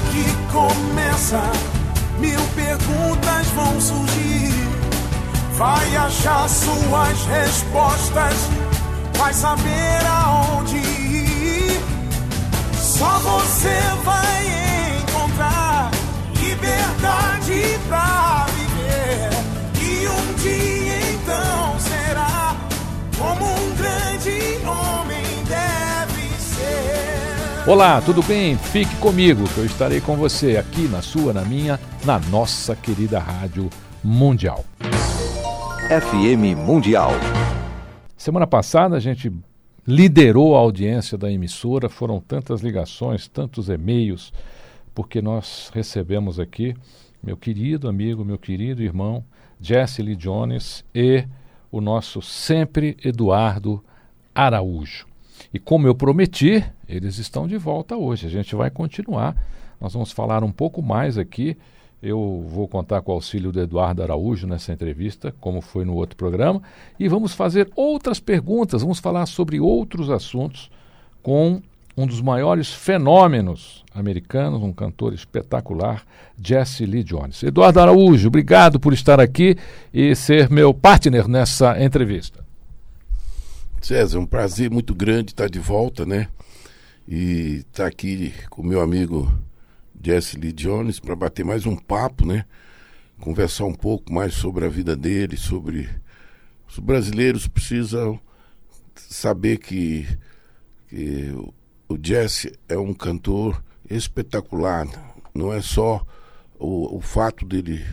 Que começa, mil perguntas vão surgir. Vai achar suas respostas, vai saber aonde ir. Só você vai Olá, tudo bem? Fique comigo que eu estarei com você aqui na sua, na minha, na nossa querida Rádio Mundial. FM Mundial. Semana passada a gente liderou a audiência da emissora, foram tantas ligações, tantos e-mails, porque nós recebemos aqui meu querido amigo, meu querido irmão Jesse Lee Jones e o nosso sempre Eduardo Araújo. E como eu prometi, eles estão de volta hoje. A gente vai continuar. Nós vamos falar um pouco mais aqui. Eu vou contar com o auxílio do Eduardo Araújo nessa entrevista, como foi no outro programa, e vamos fazer outras perguntas, vamos falar sobre outros assuntos com um dos maiores fenômenos americanos, um cantor espetacular, Jesse Lee Jones. Eduardo Araújo, obrigado por estar aqui e ser meu partner nessa entrevista. César, é um prazer muito grande estar de volta, né? E estar aqui com meu amigo Jesse Lee Jones para bater mais um papo, né? Conversar um pouco mais sobre a vida dele, sobre os brasileiros precisam saber que, que o Jesse é um cantor espetacular. Não é só o, o fato dele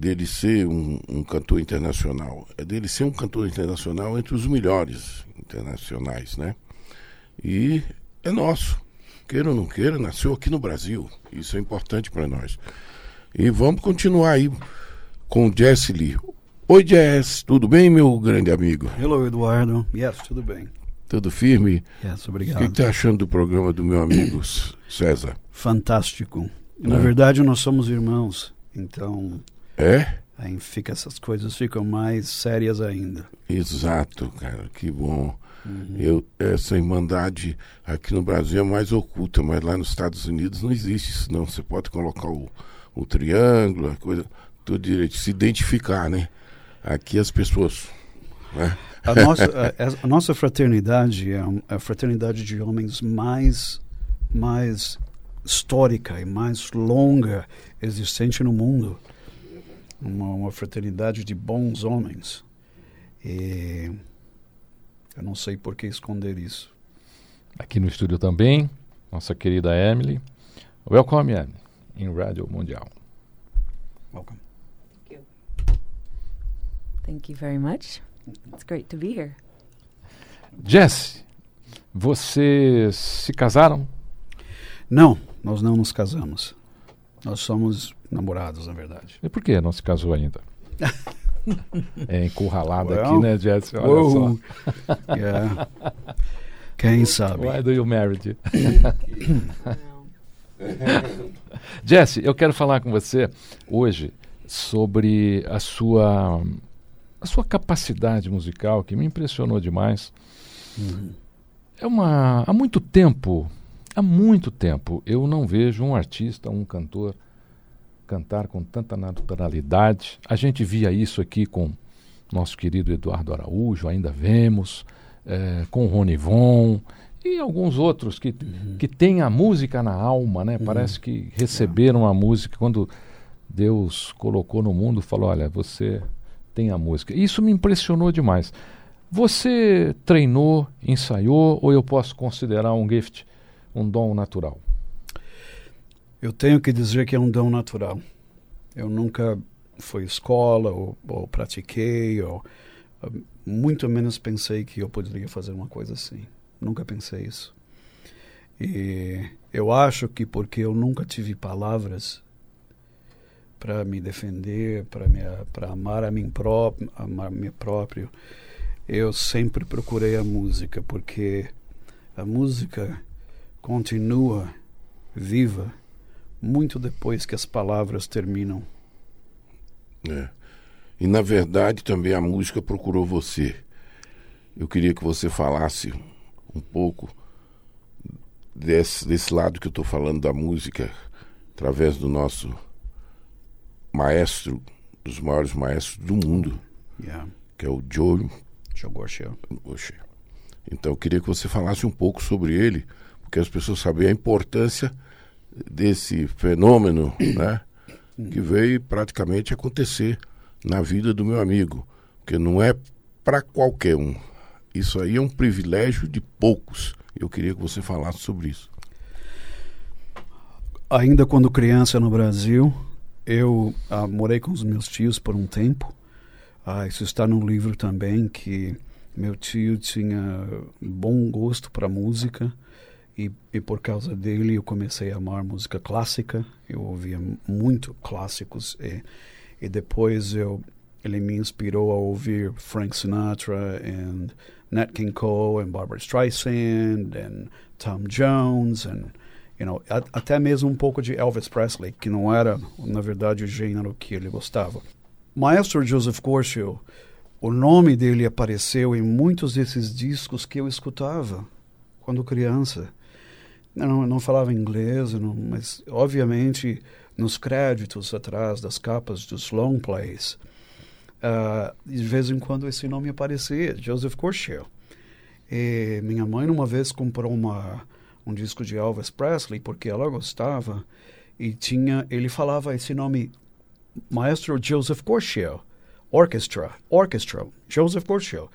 dele ser um, um, cantor internacional, é dele ser um cantor internacional entre os melhores internacionais, né? E é nosso, queira ou não queira, nasceu aqui no Brasil, isso é importante para nós. E vamos continuar aí com o Jesse Lee. Oi Jess, tudo bem, meu grande amigo? Hello, Eduardo. Yes, tudo bem. Tudo firme? Yes, obrigado. O que está achando do programa do meu amigo César? Fantástico. Na é. verdade, nós somos irmãos, então é? Aí fica, essas coisas ficam mais sérias ainda. Exato, cara, que bom. Uhum. Eu, essa irmandade aqui no Brasil é mais oculta, mas lá nos Estados Unidos não existe isso, não. Você pode colocar o, o triângulo, a coisa, tudo direito, se identificar, né? Aqui as pessoas. Né? A, nossa, a, a, nossa fraternidade é a fraternidade de homens mais, mais histórica e mais longa existente no mundo uma, uma fraternidade de bons homens. E eu não sei por que esconder isso. Aqui no estúdio também, nossa querida Emily. Welcome, Emily, em Rádio Mundial. Welcome. Thank you. Thank you very much. It's great to be here. Jesse, vocês se casaram? Não, nós não nos casamos. Nós somos namorados, na verdade. E por que não se casou ainda? é encurralado well, aqui, né, Jesse? Olha whoa. só. yeah. Quem sabe? Why do you marry? Jesse, eu quero falar com você hoje sobre a sua a sua capacidade musical que me impressionou demais. Uhum. É uma há muito tempo, há muito tempo eu não vejo um artista, um cantor cantar com tanta naturalidade. A gente via isso aqui com nosso querido Eduardo Araújo, ainda vemos, é, com Rony Von e alguns outros que, uhum. que têm a música na alma, né? Uhum. Parece que receberam a música quando Deus colocou no mundo, falou: olha, você tem a música. Isso me impressionou demais. Você treinou, ensaiou, ou eu posso considerar um gift, um dom natural? Eu tenho que dizer que é um dom natural. Eu nunca fui escola ou, ou pratiquei ou muito menos pensei que eu poderia fazer uma coisa assim. Nunca pensei isso. E eu acho que porque eu nunca tive palavras para me defender, para amar a mim próprio, amar próprio, eu sempre procurei a música porque a música continua viva muito depois que as palavras terminam. É. E na verdade também a música procurou você. Eu queria que você falasse um pouco desse, desse lado que eu estou falando da música, através do nosso maestro, dos maiores maestros do mundo, Yeah. que é o Joe. Oxê. Então eu queria que você falasse um pouco sobre ele, porque as pessoas sabem a importância desse fenômeno, né? Que veio praticamente acontecer na vida do meu amigo, porque não é para qualquer um. Isso aí é um privilégio de poucos. Eu queria que você falasse sobre isso. Ainda quando criança no Brasil, eu ah, morei com os meus tios por um tempo. Ah, isso está no livro também que meu tio tinha bom gosto para música e, e por causa dele eu comecei a amar música clássica. Eu ouvia muito clássicos e, e depois eu ele me inspirou a ouvir Frank Sinatra and Nat King Cole and Barbara Streisand and Tom Jones and you know, a- até mesmo um pouco de Elvis Presley, que não era, na verdade, o gênero que ele gostava. Maestro Joseph Corshell, o nome dele apareceu em muitos desses discos que eu escutava quando criança. Não, eu não falava inglês, não, mas obviamente nos créditos atrás das capas dos long plays, ah, de vez em quando esse nome aparecia, Joseph Corshell. E minha mãe uma vez comprou uma um disco de Elvis Presley porque ela gostava e tinha ele falava esse nome Maestro Joseph Corshell Orchestra Orchestra Joseph Corshell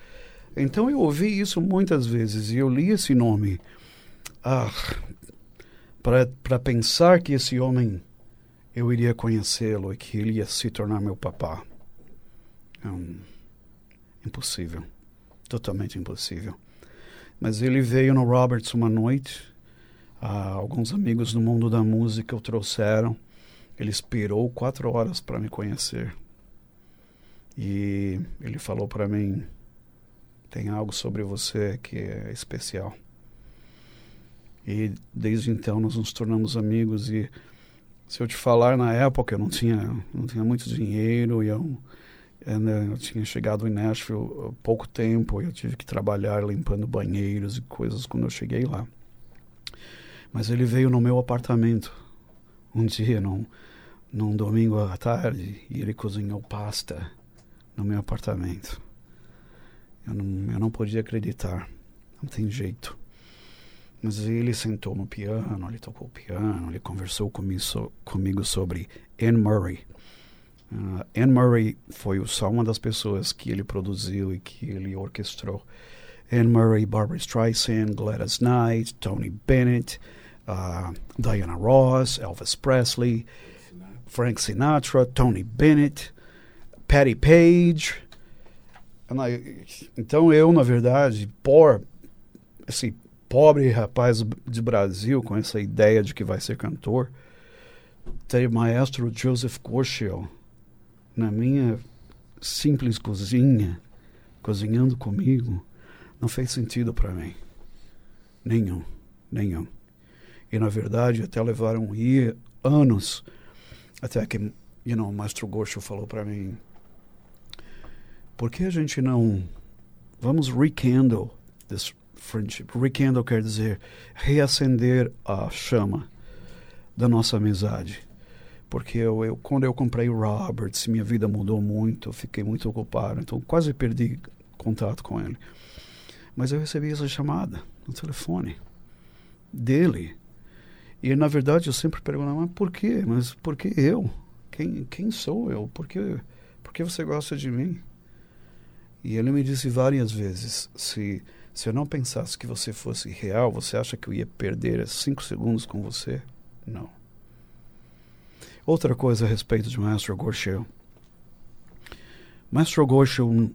então eu ouvi isso muitas vezes e eu li esse nome ah, para pensar que esse homem eu iria conhecê-lo e que ele ia se tornar meu papá Hum, impossível totalmente impossível mas ele veio no Roberts uma noite. Ah, alguns amigos do mundo da música o trouxeram. Ele esperou quatro horas para me conhecer. E ele falou para mim: tem algo sobre você que é especial. E desde então nós nos tornamos amigos. E se eu te falar, na época eu não tinha, não tinha muito dinheiro e eu né, eu tinha chegado em Nashville há pouco tempo, eu tive que trabalhar limpando banheiros e coisas quando eu cheguei lá. Mas ele veio no meu apartamento um dia, num, num domingo à tarde, e ele cozinhou pasta no meu apartamento. Eu não, eu não podia acreditar, não tem jeito. Mas ele sentou no piano, ele tocou o piano, ele conversou comigo, comigo sobre Anne Murray. Uh, Anne Murray foi só uma das pessoas que ele produziu e que ele orquestrou. Anne Murray, Barbara Streisand, Gladys Knight, Tony Bennett, uh, Diana Ross, Elvis Presley, Frank Sinatra, Tony Bennett, Patty Page. Então eu, na verdade, por esse pobre rapaz de Brasil com essa ideia de que vai ser cantor, ter maestro Joseph Corshell na minha simples cozinha, cozinhando comigo, não fez sentido para mim. Nenhum, nenhum. E na verdade até levaram anos até que, you know, o Maestro Gorcho falou para mim: por que a gente não vamos rekindle this friendship? Rekindle quer dizer reacender a chama da nossa amizade porque eu, eu, quando eu comprei o Roberts, minha vida mudou muito, eu fiquei muito ocupado, então quase perdi contato com ele. Mas eu recebi essa chamada no telefone dele. E na verdade eu sempre perguntava, mas por quê? Mas por que eu? Quem, quem sou eu? Por que, por que você gosta de mim? E ele me disse várias vezes, se, se eu não pensasse que você fosse real, você acha que eu ia perder cinco segundos com você? Não. Outra coisa a respeito de Maestro Gorsheu. Maestro Gorsheu,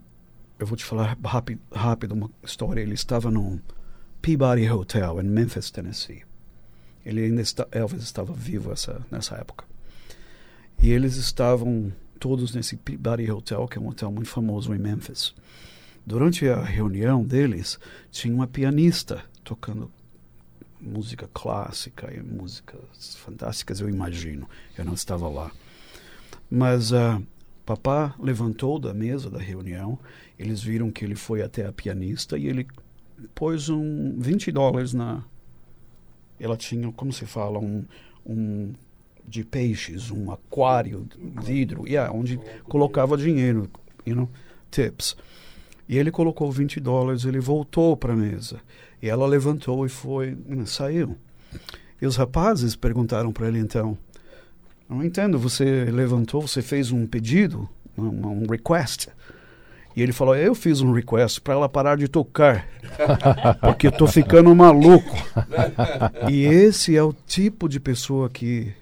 eu vou te falar rápido, rápido uma história. Ele estava no Peabody Hotel em Memphis, Tennessee. Ele ainda está, Elvis estava vivo essa, nessa época. E eles estavam todos nesse Peabody Hotel, que é um hotel muito famoso em Memphis. Durante a reunião deles, tinha uma pianista tocando música clássica e músicas fantásticas, eu imagino. Eu não estava lá. Mas uh, papá levantou da mesa da reunião, eles viram que ele foi até a pianista e ele pôs um 20 dólares na. Ela tinha, como se fala, um, um de peixes, um aquário, vidro, yeah, onde colocava dinheiro, you know, tips. E ele colocou 20 dólares, ele voltou para a mesa. E ela levantou e foi, saiu. E os rapazes perguntaram para ele então: Não entendo, você levantou, você fez um pedido, um, um request. E ele falou: Eu fiz um request para ela parar de tocar, porque eu tô ficando maluco. e esse é o tipo de pessoa que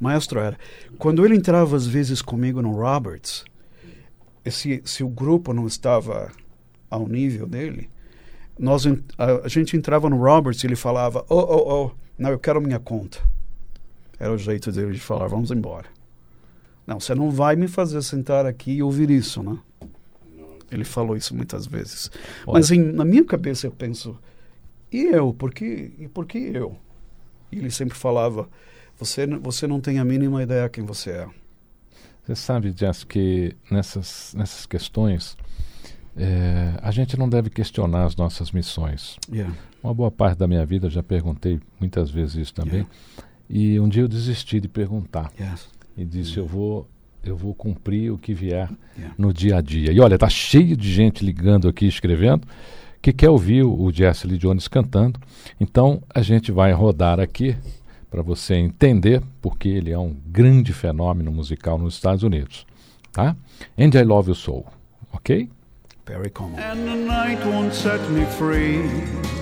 maestro era. Quando ele entrava às vezes comigo no Roberts, esse, se o grupo não estava ao nível dele, nós, a, a, gente entrava no Roberts e ele falava, oh, oh, oh, não, eu quero minha conta. Era o jeito dele de falar, vamos embora. Não, você não vai me fazer sentar aqui e ouvir isso, né? Ele falou isso muitas vezes. Olha. Mas em, na minha cabeça eu penso, e eu? Por que, e por que eu? E ele sempre falava, você, você não tem a mínima ideia quem você é. Você sabe, Jess, que nessas, nessas questões é, a gente não deve questionar as nossas missões. Yeah. Uma boa parte da minha vida, já perguntei muitas vezes isso também, yeah. e um dia eu desisti de perguntar. Yes. E disse, eu vou eu vou cumprir o que vier yeah. no dia a dia. E olha, tá cheio de gente ligando aqui, escrevendo, que quer ouvir o, o Jesse Lee Jones cantando. Então, a gente vai rodar aqui para você entender porque ele é um grande fenômeno musical nos Estados Unidos. Tá? And I Love You Soul, ok? Very common. And the night won't set me free.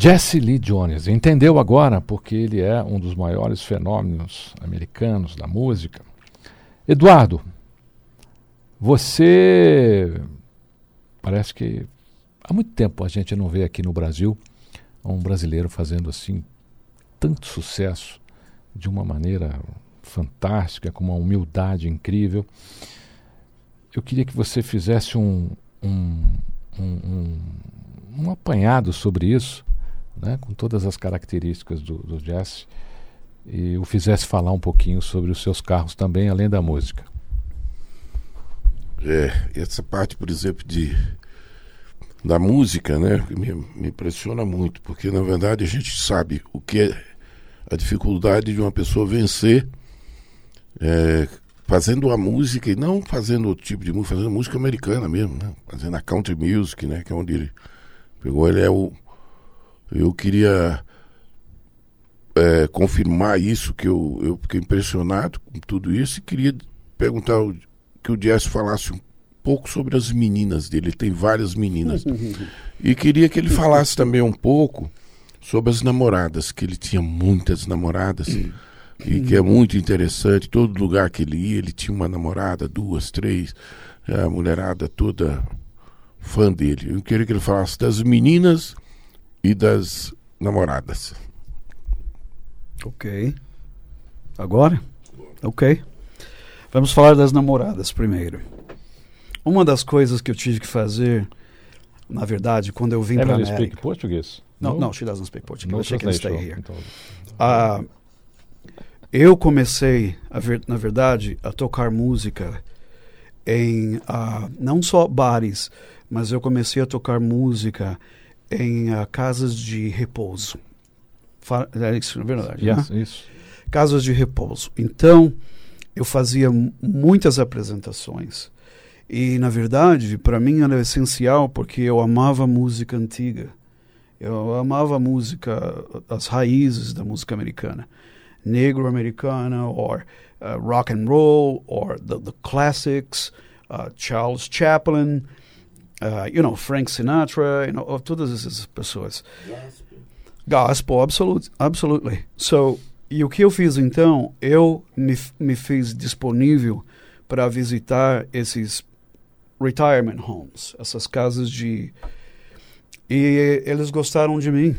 Jesse Lee Jones. Entendeu agora porque ele é um dos maiores fenômenos americanos da música. Eduardo, você parece que há muito tempo a gente não vê aqui no Brasil um brasileiro fazendo assim tanto sucesso de uma maneira fantástica, com uma humildade incrível. Eu queria que você fizesse um, um, um, um, um apanhado sobre isso né, com todas as características do, do jazz, e o fizesse falar um pouquinho sobre os seus carros também, além da música. É, essa parte, por exemplo, de da música, né, me, me impressiona muito, porque na verdade a gente sabe o que é a dificuldade de uma pessoa vencer é, fazendo a música e não fazendo outro tipo de música, fazendo música americana mesmo, né? fazendo a country music, né, que é onde ele pegou, ele é o eu queria é, confirmar isso, que eu, eu fiquei impressionado com tudo isso e queria perguntar que o Jess falasse um pouco sobre as meninas dele. Ele tem várias meninas. e queria que ele falasse também um pouco sobre as namoradas, que ele tinha muitas namoradas. e que é muito interessante. Todo lugar que ele ia, ele tinha uma namorada, duas, três. A mulherada toda fã dele. Eu queria que ele falasse das meninas e das namoradas. Ok. Agora? Ok. Vamos falar das namoradas primeiro. Uma das coisas que eu tive que fazer, na verdade, quando eu vim para a América... speak português? No, no, she doesn't speak Portuguese. No, she can stay here. Uh, eu comecei, ver, na verdade, a tocar música em uh, não só bares, mas eu comecei a tocar música em uh, casas de repouso. É isso, é verdade. Yes, né? Isso. Casas de repouso. Então, eu fazia muitas apresentações E, na verdade, para mim ela é essencial porque eu amava música antiga. Eu amava a música, as raízes da música americana. Negro americana, or uh, rock and roll, or the, the classics, uh, Charles Chaplin, uh, you know, Frank Sinatra, you know, todas essas pessoas. Gospel, absolute, absolutely. So, e o que eu fiz então? Eu me, me fiz disponível para visitar esses retirement homes, essas casas de. E eles gostaram de mim.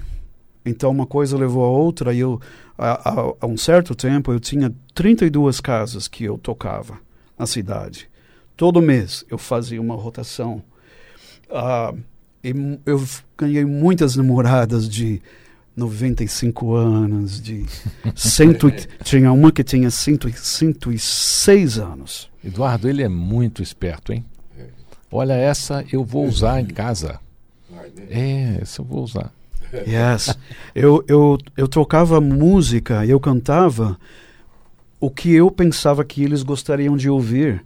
Então uma coisa levou a outra. E eu, há um certo tempo, eu tinha 32 casas que eu tocava na cidade. Todo mês eu fazia uma rotação. E eu ganhei muitas namoradas de 95 anos, de cento, tinha uma que tinha cento, 106 anos. Eduardo, ele é muito esperto, hein? Olha, essa eu vou usar em casa. É, essa eu vou usar. Yes. Eu, eu, eu tocava música, eu cantava o que eu pensava que eles gostariam de ouvir.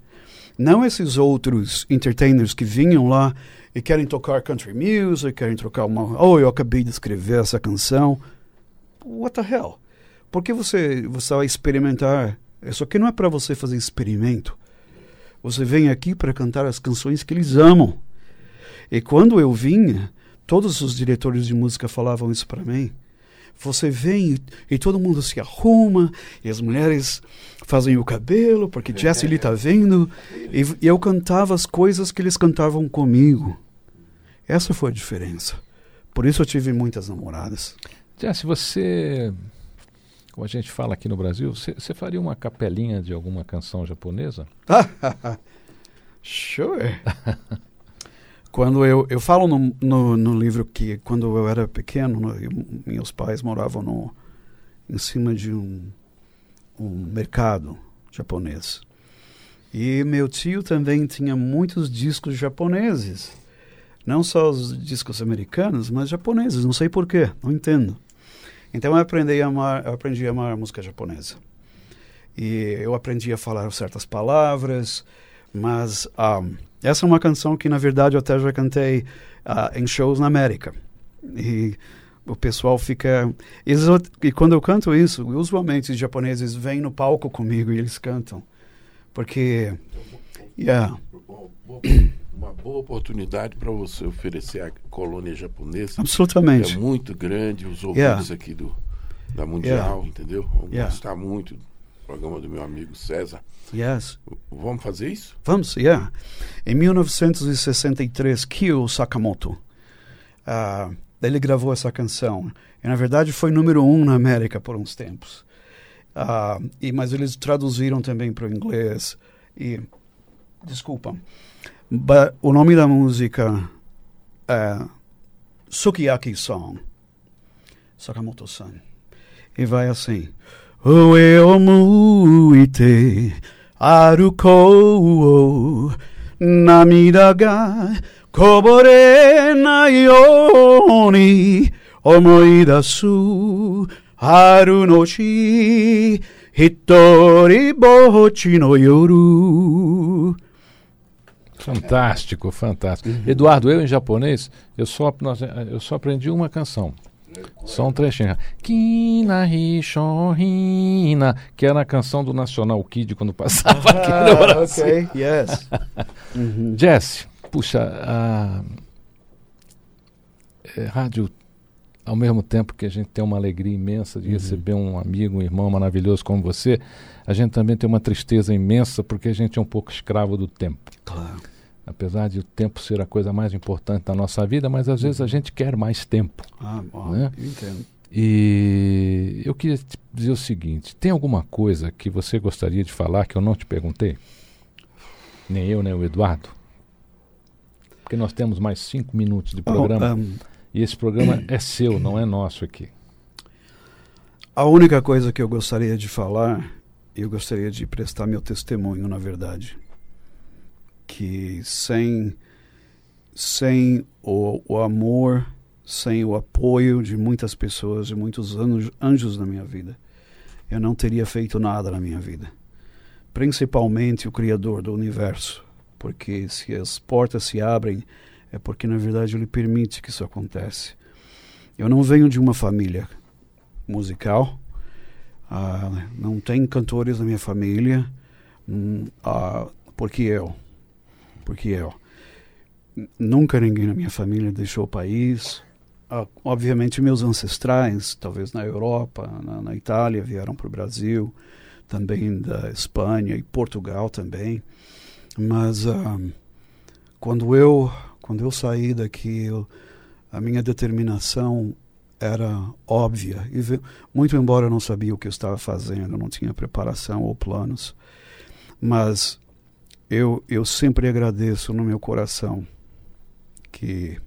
Não esses outros entertainers que vinham lá e querem tocar country music, querem tocar uma. Oh, eu acabei de escrever essa canção. What the hell? Por que você, você vai experimentar? Isso aqui não é para você fazer experimento. Você vem aqui para cantar as canções que eles amam. E quando eu vinha, todos os diretores de música falavam isso para mim. Você vem e, e, todo mundo se arruma, e as mulheres fazem o cabelo, porque Jesse está vendo. E, e eu cantava as coisas que eles cantavam comigo. Essa foi a diferença. Por isso eu tive muitas namoradas. Jesse, você, como a gente fala aqui no Brasil, você, você faria uma capelinha de alguma canção japonesa? sure. quando eu, eu falo no, no, no, livro que quando eu era pequeno, no, eu, meus pais moravam no, em cima de um, um mercado japonês. E meu tio também tinha muitos discos japoneses. Não só os discos americanos, mas japoneses. Não sei porquê, não entendo. Então eu aprendi a amar, aprendi a amar música japonesa. E eu aprendi a falar certas palavras, mas um, essa é uma canção que na verdade eu até já cantei uh, em shows na América. E o pessoal fica. E quando eu canto isso, usualmente os japoneses vêm no palco comigo e eles cantam. Porque. Yeah uma boa oportunidade para você oferecer a colônia japonesa. Absolutamente. é muito grande, os ouvintes yeah. aqui do, da Mundial, yeah. entendeu? Vão yeah. gostar muito do programa do meu amigo César. Yes. Vamos fazer isso? Vamos, yeah. Em 1963, Kyo Sakamoto, uh, ele gravou essa canção. E, na verdade, foi número um na América por uns tempos. Uh, e, mas eles traduziram também para o inglês. E, desculpa, But, o nome da música é Sukiyaki Song, Sakamoto-san. E vai assim. Ue o muite arukou namida ga koborenai you ni omoidasu haru no shi hitori bochi no yoru Fantástico, fantástico. Uhum. Eduardo, eu em japonês, eu só, nós, eu só aprendi uma canção. Só um trechinho. Kina Hishorina, que era a canção do National Kid quando passava aqui no ah, Brasil. Ok, yes. uhum. Jesse, puxa, a é, rádio, ao mesmo tempo que a gente tem uma alegria imensa de uhum. receber um amigo, um irmão maravilhoso como você, a gente também tem uma tristeza imensa porque a gente é um pouco escravo do tempo. Claro apesar de o tempo ser a coisa mais importante da nossa vida, mas às vezes a gente quer mais tempo. Ah, bom, né? entendo. E eu queria te dizer o seguinte: tem alguma coisa que você gostaria de falar que eu não te perguntei? Nem eu, nem o Eduardo? Porque nós temos mais cinco minutos de programa. Oh, um, e esse programa é seu, não é nosso aqui. A única coisa que eu gostaria de falar, eu gostaria de prestar meu testemunho, na verdade que sem, sem o, o amor, sem o apoio de muitas pessoas, de muitos anjos, anjos na minha vida, eu não teria feito nada na minha vida. Principalmente o Criador do universo, porque se as portas se abrem, é porque na verdade ele permite que isso aconteça. Eu não venho de uma família musical, uh, não tem cantores na minha família, uh, porque eu, porque eu. Nunca ninguém na minha família deixou o país. Uh, obviamente meus ancestrais, talvez na Europa, na, na Itália, vieram para o Brasil, também da Espanha e Portugal também. Mas quando eu quando eu saí daqui, eu, a minha determinação era óbvia. E muito embora eu não sabia o que eu estava fazendo, não tinha preparação ou planos, mas eu, eu sempre agradeço no meu coração que,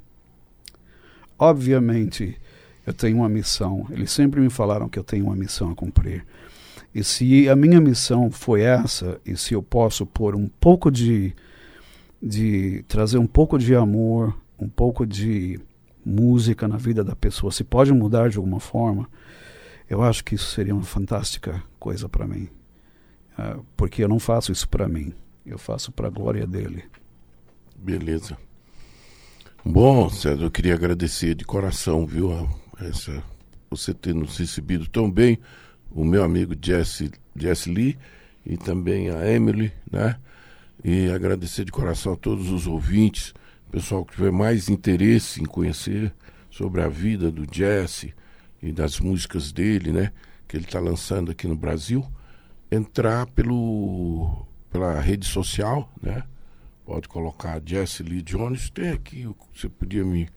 obviamente, eu tenho uma missão. Eles sempre me falaram que eu tenho uma missão a cumprir. E se a minha missão foi essa, e se eu posso pôr um pouco de de trazer um pouco de amor, um pouco de música na vida da pessoa, se pode mudar de alguma forma, eu acho que isso seria uma fantástica coisa para mim. Uh, porque eu não faço isso para mim, eu faço para a glória dele. Beleza. Bom, César, eu queria agradecer de coração, viu, essa, você ter nos recebido tão bem, o meu amigo Jesse, Jesse Lee e também a Emily, né? e agradecer de coração a todos os ouvintes, pessoal que tiver mais interesse em conhecer sobre a vida do Jesse e das músicas dele, né, que ele está lançando aqui no Brasil, entrar pelo pela rede social, né? Pode colocar Jesse Lee Jones. Tem aqui, você podia me,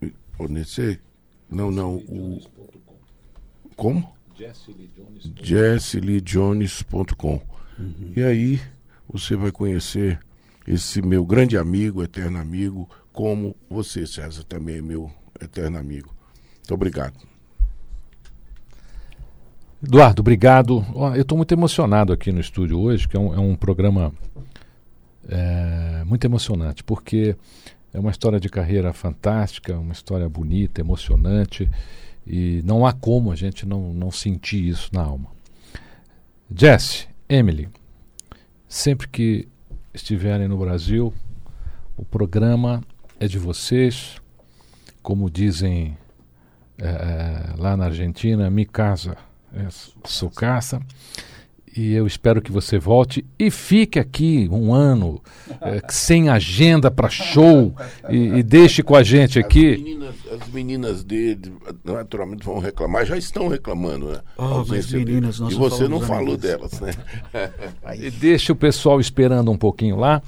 me fornecer? Não, não, o como? JesseLeeJones.com. Uhum. E aí você vai conhecer esse meu grande amigo, eterno amigo, como você, César, também é meu eterno amigo. Muito obrigado. Eduardo, obrigado. Eu estou muito emocionado aqui no estúdio hoje, que é um, é um programa é, muito emocionante, porque é uma história de carreira fantástica, uma história bonita, emocionante, e não há como a gente não, não sentir isso na alma. Jesse, Emily, Sempre que estiverem no Brasil, o programa é de vocês. Como dizem é, lá na Argentina, mi casa é sua casa e eu espero que você volte e fique aqui um ano é, sem agenda para show e, e, deixe com a gente aqui. As meninas, as meninas dele naturalmente vão reclamar, já estão reclamando, né? Oh, mas meninas, e você não falou delas, né? e deixe o pessoal esperando um pouquinho lá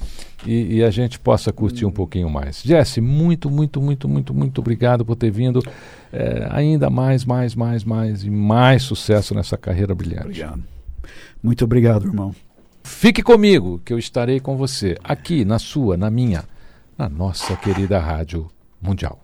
e, e a gente possa curtir hum. um pouquinho mais. Jesse, muito, muito, muito, muito, muito obrigado por ter vindo. É, ainda mais, mais, mais, mais e mais sucesso nessa carreira brilhante. Obrigado. Muito obrigado, irmão. Fique comigo, que eu estarei com você, aqui na sua, na minha, na nossa querida Rádio Mundial.